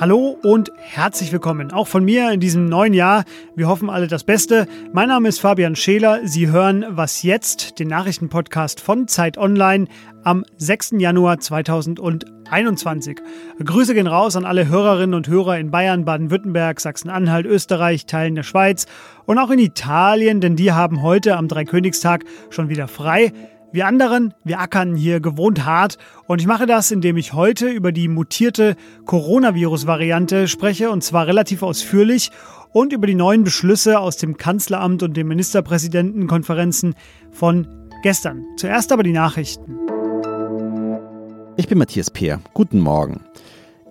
Hallo und herzlich willkommen. Auch von mir in diesem neuen Jahr. Wir hoffen alle das Beste. Mein Name ist Fabian Scheler. Sie hören Was jetzt, den Nachrichtenpodcast von Zeit Online am 6. Januar 2021. Grüße gehen raus an alle Hörerinnen und Hörer in Bayern, Baden-Württemberg, Sachsen-Anhalt, Österreich, Teilen der Schweiz und auch in Italien, denn die haben heute am Dreikönigstag schon wieder frei. Wir anderen, wir ackern hier gewohnt hart und ich mache das, indem ich heute über die mutierte Coronavirus-Variante spreche und zwar relativ ausführlich und über die neuen Beschlüsse aus dem Kanzleramt und den Ministerpräsidentenkonferenzen von gestern. Zuerst aber die Nachrichten. Ich bin Matthias Peer. Guten Morgen.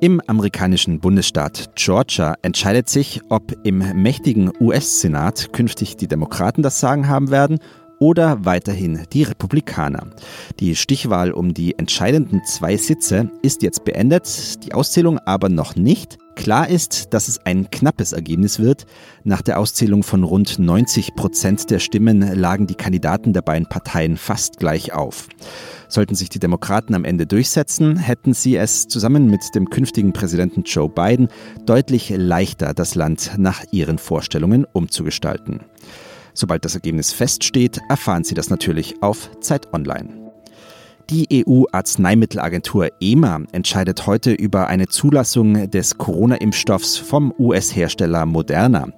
Im amerikanischen Bundesstaat Georgia entscheidet sich, ob im mächtigen US-Senat künftig die Demokraten das Sagen haben werden oder weiterhin die Republikaner. Die Stichwahl um die entscheidenden zwei Sitze ist jetzt beendet, die Auszählung aber noch nicht. Klar ist, dass es ein knappes Ergebnis wird. Nach der Auszählung von rund 90 Prozent der Stimmen lagen die Kandidaten der beiden Parteien fast gleich auf. Sollten sich die Demokraten am Ende durchsetzen, hätten sie es zusammen mit dem künftigen Präsidenten Joe Biden deutlich leichter, das Land nach ihren Vorstellungen umzugestalten. Sobald das Ergebnis feststeht, erfahren Sie das natürlich auf Zeit Online. Die EU-Arzneimittelagentur EMA entscheidet heute über eine Zulassung des Corona-Impfstoffs vom US-Hersteller Moderna.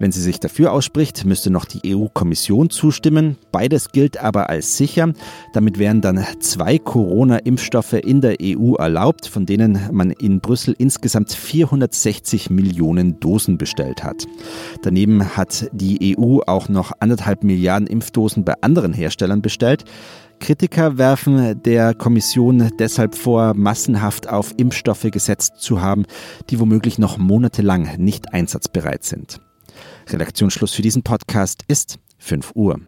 Wenn sie sich dafür ausspricht, müsste noch die EU-Kommission zustimmen. Beides gilt aber als sicher. Damit wären dann zwei Corona-Impfstoffe in der EU erlaubt, von denen man in Brüssel insgesamt 460 Millionen Dosen bestellt hat. Daneben hat die EU auch noch anderthalb Milliarden Impfdosen bei anderen Herstellern bestellt. Kritiker werfen der Kommission deshalb vor, massenhaft auf Impfstoffe gesetzt zu haben, die womöglich noch monatelang nicht einsatzbereit sind. Redaktionsschluss für diesen Podcast ist 5 Uhr.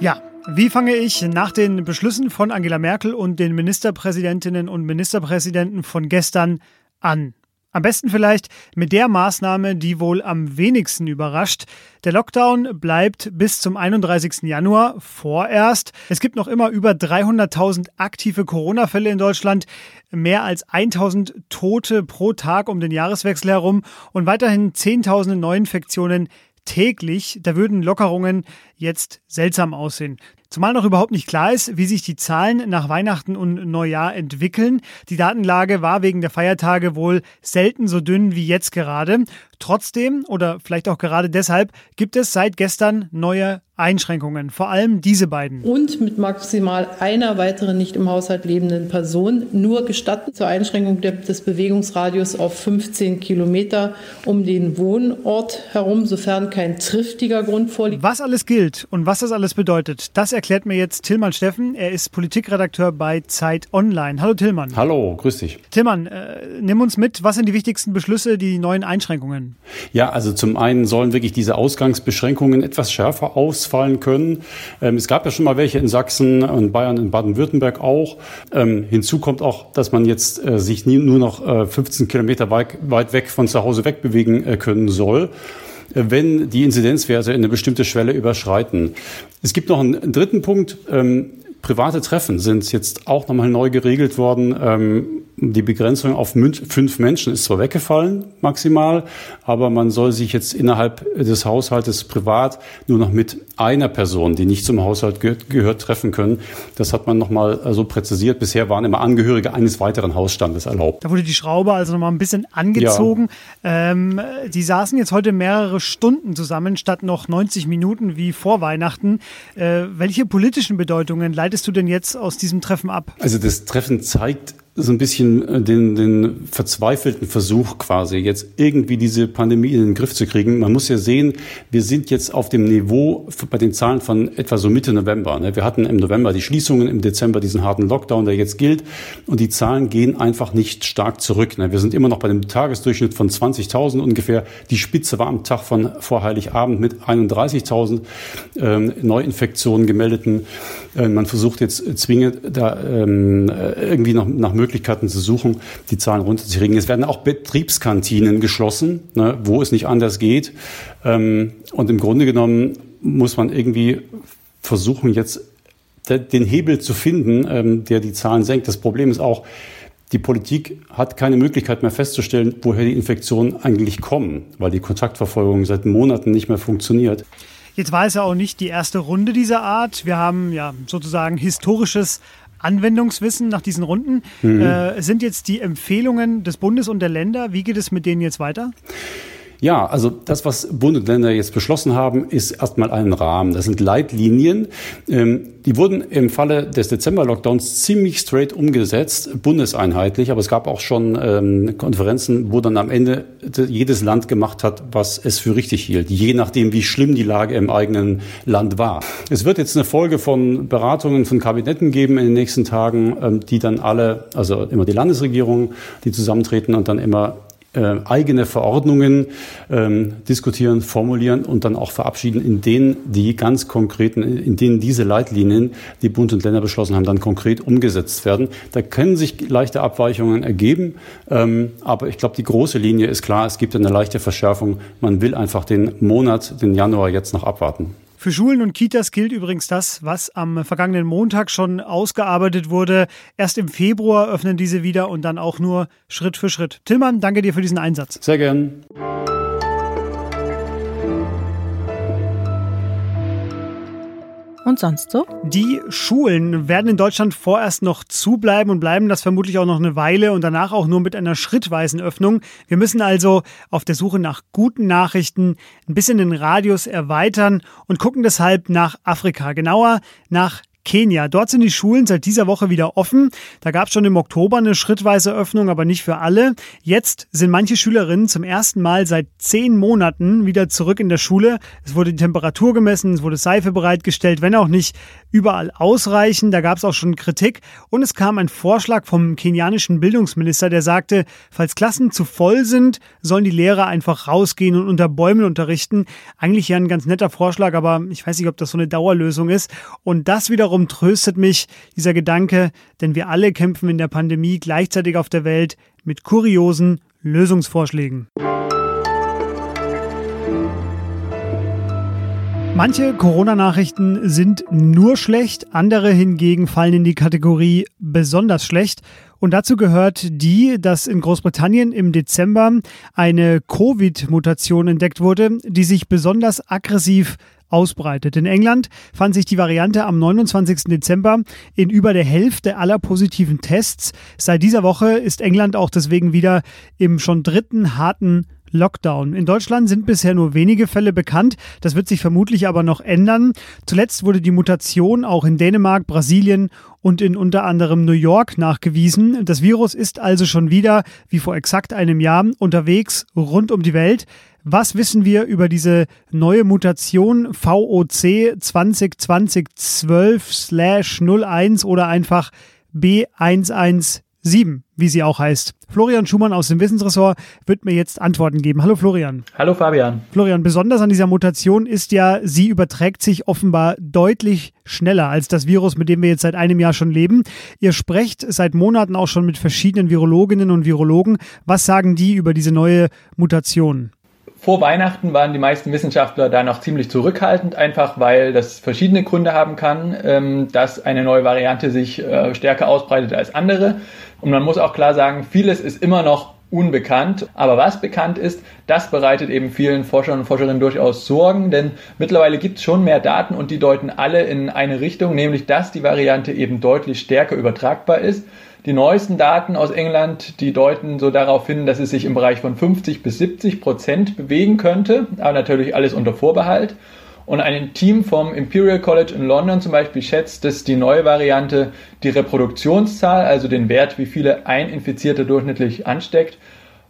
Ja, wie fange ich nach den Beschlüssen von Angela Merkel und den Ministerpräsidentinnen und Ministerpräsidenten von gestern an? Am besten vielleicht mit der Maßnahme, die wohl am wenigsten überrascht. Der Lockdown bleibt bis zum 31. Januar vorerst. Es gibt noch immer über 300.000 aktive Corona-Fälle in Deutschland, mehr als 1.000 Tote pro Tag um den Jahreswechsel herum und weiterhin Zehntausende Neuinfektionen täglich. Da würden Lockerungen jetzt seltsam aussehen. Zumal noch überhaupt nicht klar ist, wie sich die Zahlen nach Weihnachten und Neujahr entwickeln. Die Datenlage war wegen der Feiertage wohl selten so dünn wie jetzt gerade. Trotzdem oder vielleicht auch gerade deshalb gibt es seit gestern neue Einschränkungen, vor allem diese beiden. Und mit maximal einer weiteren nicht im Haushalt lebenden Person nur gestatten zur Einschränkung des Bewegungsradius auf 15 Kilometer um den Wohnort herum, sofern kein triftiger Grund vorliegt. Was alles gilt und was das alles bedeutet, das erklärt mir jetzt Tillmann Steffen. Er ist Politikredakteur bei Zeit Online. Hallo Tillmann. Hallo, grüß dich. Tillmann, äh, nimm uns mit, was sind die wichtigsten Beschlüsse, die neuen Einschränkungen? Ja, also zum einen sollen wirklich diese Ausgangsbeschränkungen etwas schärfer aus ausfallen können. Ähm, es gab ja schon mal welche in Sachsen und Bayern, in Baden-Württemberg auch. Ähm, hinzu kommt auch, dass man jetzt äh, sich nie, nur noch äh, 15 Kilometer weit, weit weg von zu Hause wegbewegen äh, können soll wenn die Inzidenzwerte eine bestimmte Schwelle überschreiten. Es gibt noch einen dritten Punkt. Ähm, private Treffen sind jetzt auch nochmal neu geregelt worden. Ähm, die Begrenzung auf fünf Menschen ist zwar weggefallen, maximal, aber man soll sich jetzt innerhalb des Haushaltes privat nur noch mit einer Person, die nicht zum Haushalt gehört, treffen können. Das hat man nochmal so präzisiert. Bisher waren immer Angehörige eines weiteren Hausstandes erlaubt. Da wurde die Schraube also nochmal ein bisschen angezogen. Ja. Ähm, die saßen jetzt heute mehrere Stunden zusammen, statt noch 90 Minuten wie vor Weihnachten. Äh, welche politischen Bedeutungen leitest du denn jetzt aus diesem Treffen ab? Also das Treffen zeigt so ein bisschen äh, den, den verzweifelten Versuch quasi, jetzt irgendwie diese Pandemie in den Griff zu kriegen. Man muss ja sehen, wir sind jetzt auf dem Niveau bei den Zahlen von etwa so Mitte November. Ne? Wir hatten im November die Schließungen, im Dezember diesen harten Lockdown, der jetzt gilt. Und die Zahlen gehen einfach nicht stark zurück. Ne? Wir sind immer noch bei dem Tagesdurchschnitt von 20.000 ungefähr. Die Spitze war am Tag von vor Heiligabend mit 31.000 ähm, Neuinfektionen gemeldeten. Äh, man versucht jetzt zwingend da ähm, irgendwie noch nach Möglichkeiten Möglichkeiten zu suchen, die Zahlen runterzukriegen. Es werden auch Betriebskantinen geschlossen, ne, wo es nicht anders geht. Ähm, und im Grunde genommen muss man irgendwie versuchen, jetzt den Hebel zu finden, ähm, der die Zahlen senkt. Das Problem ist auch, die Politik hat keine Möglichkeit mehr festzustellen, woher die Infektionen eigentlich kommen, weil die Kontaktverfolgung seit Monaten nicht mehr funktioniert. Jetzt war es ja auch nicht die erste Runde dieser Art. Wir haben ja sozusagen historisches Anwendungswissen nach diesen Runden. Mhm. Äh, sind jetzt die Empfehlungen des Bundes und der Länder, wie geht es mit denen jetzt weiter? Ja, also das, was Bund und Länder jetzt beschlossen haben, ist erstmal ein Rahmen. Das sind Leitlinien. Ähm, die wurden im Falle des Dezember-Lockdowns ziemlich straight umgesetzt, bundeseinheitlich. Aber es gab auch schon ähm, Konferenzen, wo dann am Ende jedes Land gemacht hat, was es für richtig hielt, je nachdem, wie schlimm die Lage im eigenen Land war. Es wird jetzt eine Folge von Beratungen von Kabinetten geben in den nächsten Tagen, ähm, die dann alle, also immer die Landesregierung, die zusammentreten und dann immer äh, eigene Verordnungen ähm, diskutieren, formulieren und dann auch verabschieden, in denen die ganz konkreten, in denen diese Leitlinien, die Bund und Länder beschlossen haben, dann konkret umgesetzt werden. Da können sich leichte Abweichungen ergeben, ähm, aber ich glaube, die große Linie ist klar, es gibt eine leichte Verschärfung. Man will einfach den Monat, den Januar jetzt noch abwarten. Für Schulen und Kitas gilt übrigens das, was am vergangenen Montag schon ausgearbeitet wurde. Erst im Februar öffnen diese wieder und dann auch nur Schritt für Schritt. Tillmann, danke dir für diesen Einsatz. Sehr gern. Und sonst so? Die Schulen werden in Deutschland vorerst noch zubleiben und bleiben das vermutlich auch noch eine Weile und danach auch nur mit einer schrittweisen Öffnung. Wir müssen also auf der Suche nach guten Nachrichten ein bisschen den Radius erweitern und gucken deshalb nach Afrika, genauer nach Kenia. Dort sind die Schulen seit dieser Woche wieder offen. Da gab es schon im Oktober eine schrittweise Öffnung, aber nicht für alle. Jetzt sind manche Schülerinnen zum ersten Mal seit zehn Monaten wieder zurück in der Schule. Es wurde die Temperatur gemessen, es wurde Seife bereitgestellt, wenn auch nicht überall ausreichend. Da gab es auch schon Kritik. Und es kam ein Vorschlag vom kenianischen Bildungsminister, der sagte, falls Klassen zu voll sind, sollen die Lehrer einfach rausgehen und unter Bäumen unterrichten. Eigentlich ja ein ganz netter Vorschlag, aber ich weiß nicht, ob das so eine Dauerlösung ist. Und das wiederum Darum tröstet mich dieser Gedanke, denn wir alle kämpfen in der Pandemie gleichzeitig auf der Welt mit kuriosen Lösungsvorschlägen. Manche Corona-Nachrichten sind nur schlecht, andere hingegen fallen in die Kategorie besonders schlecht. Und dazu gehört die, dass in Großbritannien im Dezember eine Covid-Mutation entdeckt wurde, die sich besonders aggressiv ausbreitet. In England fand sich die Variante am 29. Dezember in über der Hälfte aller positiven Tests. Seit dieser Woche ist England auch deswegen wieder im schon dritten harten Lockdown. In Deutschland sind bisher nur wenige Fälle bekannt. Das wird sich vermutlich aber noch ändern. Zuletzt wurde die Mutation auch in Dänemark, Brasilien und in unter anderem New York nachgewiesen. Das Virus ist also schon wieder, wie vor exakt einem Jahr, unterwegs rund um die Welt. Was wissen wir über diese neue Mutation VOC 2020-12/01 oder einfach B117, wie sie auch heißt? Florian Schumann aus dem Wissensressort wird mir jetzt Antworten geben. Hallo Florian. Hallo Fabian. Florian, besonders an dieser Mutation ist ja, sie überträgt sich offenbar deutlich schneller als das Virus, mit dem wir jetzt seit einem Jahr schon leben. Ihr sprecht seit Monaten auch schon mit verschiedenen Virologinnen und Virologen. Was sagen die über diese neue Mutation? Vor Weihnachten waren die meisten Wissenschaftler da noch ziemlich zurückhaltend, einfach weil das verschiedene Gründe haben kann, ähm, dass eine neue Variante sich äh, stärker ausbreitet als andere. Und man muss auch klar sagen, vieles ist immer noch unbekannt. Aber was bekannt ist, das bereitet eben vielen Forschern und Forscherinnen durchaus Sorgen, denn mittlerweile gibt es schon mehr Daten und die deuten alle in eine Richtung, nämlich dass die Variante eben deutlich stärker übertragbar ist. Die neuesten Daten aus England, die deuten so darauf hin, dass es sich im Bereich von 50 bis 70 Prozent bewegen könnte, aber natürlich alles unter Vorbehalt. Und ein Team vom Imperial College in London zum Beispiel schätzt, dass die neue Variante die Reproduktionszahl, also den Wert, wie viele ein Infizierter durchschnittlich ansteckt,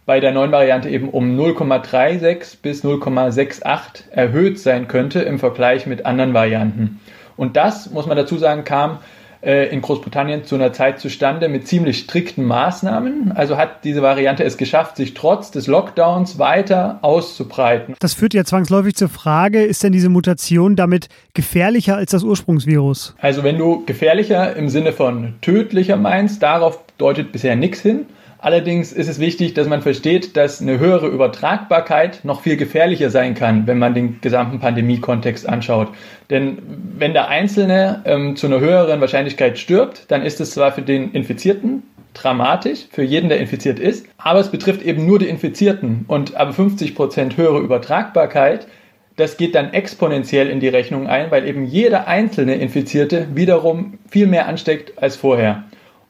bei der neuen Variante eben um 0,36 bis 0,68 erhöht sein könnte im Vergleich mit anderen Varianten. Und das, muss man dazu sagen, kam in Großbritannien zu einer Zeit zustande mit ziemlich strikten Maßnahmen. Also hat diese Variante es geschafft, sich trotz des Lockdowns weiter auszubreiten. Das führt ja zwangsläufig zur Frage, ist denn diese Mutation damit gefährlicher als das Ursprungsvirus? Also wenn du gefährlicher im Sinne von tödlicher meinst, darauf deutet bisher nichts hin. Allerdings ist es wichtig, dass man versteht, dass eine höhere Übertragbarkeit noch viel gefährlicher sein kann, wenn man den gesamten Pandemie-Kontext anschaut. Denn wenn der Einzelne ähm, zu einer höheren Wahrscheinlichkeit stirbt, dann ist es zwar für den Infizierten dramatisch, für jeden, der infiziert ist, aber es betrifft eben nur die Infizierten. Und aber 50 Prozent höhere Übertragbarkeit das geht dann exponentiell in die Rechnung ein, weil eben jeder einzelne Infizierte wiederum viel mehr ansteckt als vorher.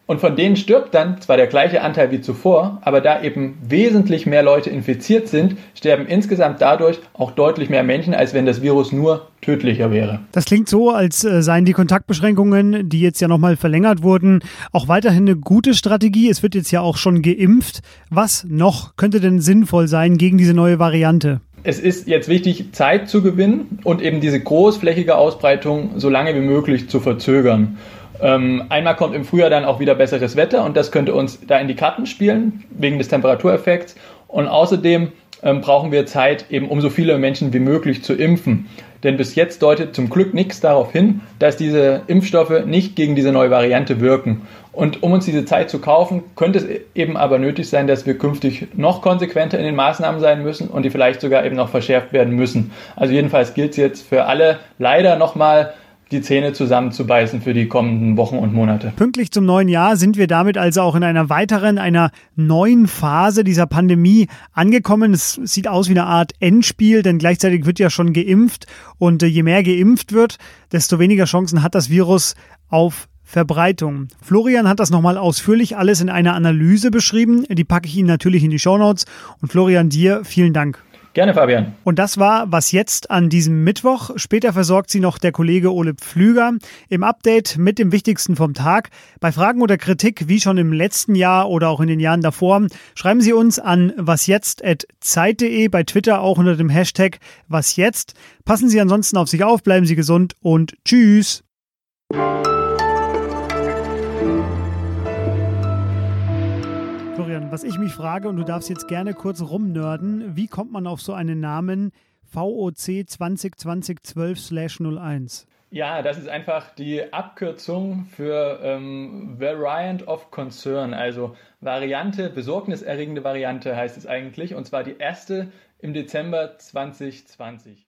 Und von denen stirbt dann zwar der gleiche Anteil wie zuvor, aber da eben wesentlich mehr Leute infiziert sind, sterben insgesamt dadurch auch deutlich mehr Menschen, als wenn das Virus nur tödlicher wäre. Das klingt so, als äh, seien die Kontaktbeschränkungen, die jetzt ja nochmal verlängert wurden, auch weiterhin eine gute Strategie. Es wird jetzt ja auch schon geimpft. Was noch könnte denn sinnvoll sein gegen diese neue Variante? es ist jetzt wichtig, Zeit zu gewinnen und eben diese großflächige Ausbreitung so lange wie möglich zu verzögern. Ähm, einmal kommt im Frühjahr dann auch wieder besseres Wetter und das könnte uns da in die Karten spielen, wegen des Temperatureffekts. Und außerdem ähm, brauchen wir Zeit, eben um so viele Menschen wie möglich zu impfen. Denn bis jetzt deutet zum Glück nichts darauf hin, dass diese Impfstoffe nicht gegen diese neue Variante wirken. Und um uns diese Zeit zu kaufen, könnte es eben aber nötig sein, dass wir künftig noch konsequenter in den Maßnahmen sein müssen und die vielleicht sogar eben noch verschärft werden müssen. Also jedenfalls gilt es jetzt für alle leider nochmal die Zähne zusammenzubeißen für die kommenden Wochen und Monate. Pünktlich zum neuen Jahr sind wir damit also auch in einer weiteren, einer neuen Phase dieser Pandemie angekommen. Es sieht aus wie eine Art Endspiel, denn gleichzeitig wird ja schon geimpft und äh, je mehr geimpft wird, desto weniger Chancen hat das Virus auf Verbreitung. Florian hat das nochmal ausführlich alles in einer Analyse beschrieben. Die packe ich Ihnen natürlich in die Shownotes. Und Florian, dir vielen Dank. Gerne, Fabian. Und das war was jetzt an diesem Mittwoch. Später versorgt Sie noch der Kollege Ole Pflüger im Update mit dem Wichtigsten vom Tag. Bei Fragen oder Kritik, wie schon im letzten Jahr oder auch in den Jahren davor, schreiben Sie uns an wasjetzt.zeit.de, bei Twitter auch unter dem Hashtag wasjetzt. Passen Sie ansonsten auf sich auf, bleiben Sie gesund und tschüss. Was ich mich frage, und du darfst jetzt gerne kurz rumnörden, wie kommt man auf so einen Namen VOC 202012/01? Ja, das ist einfach die Abkürzung für ähm, Variant of Concern, also Variante, besorgniserregende Variante heißt es eigentlich, und zwar die erste im Dezember 2020.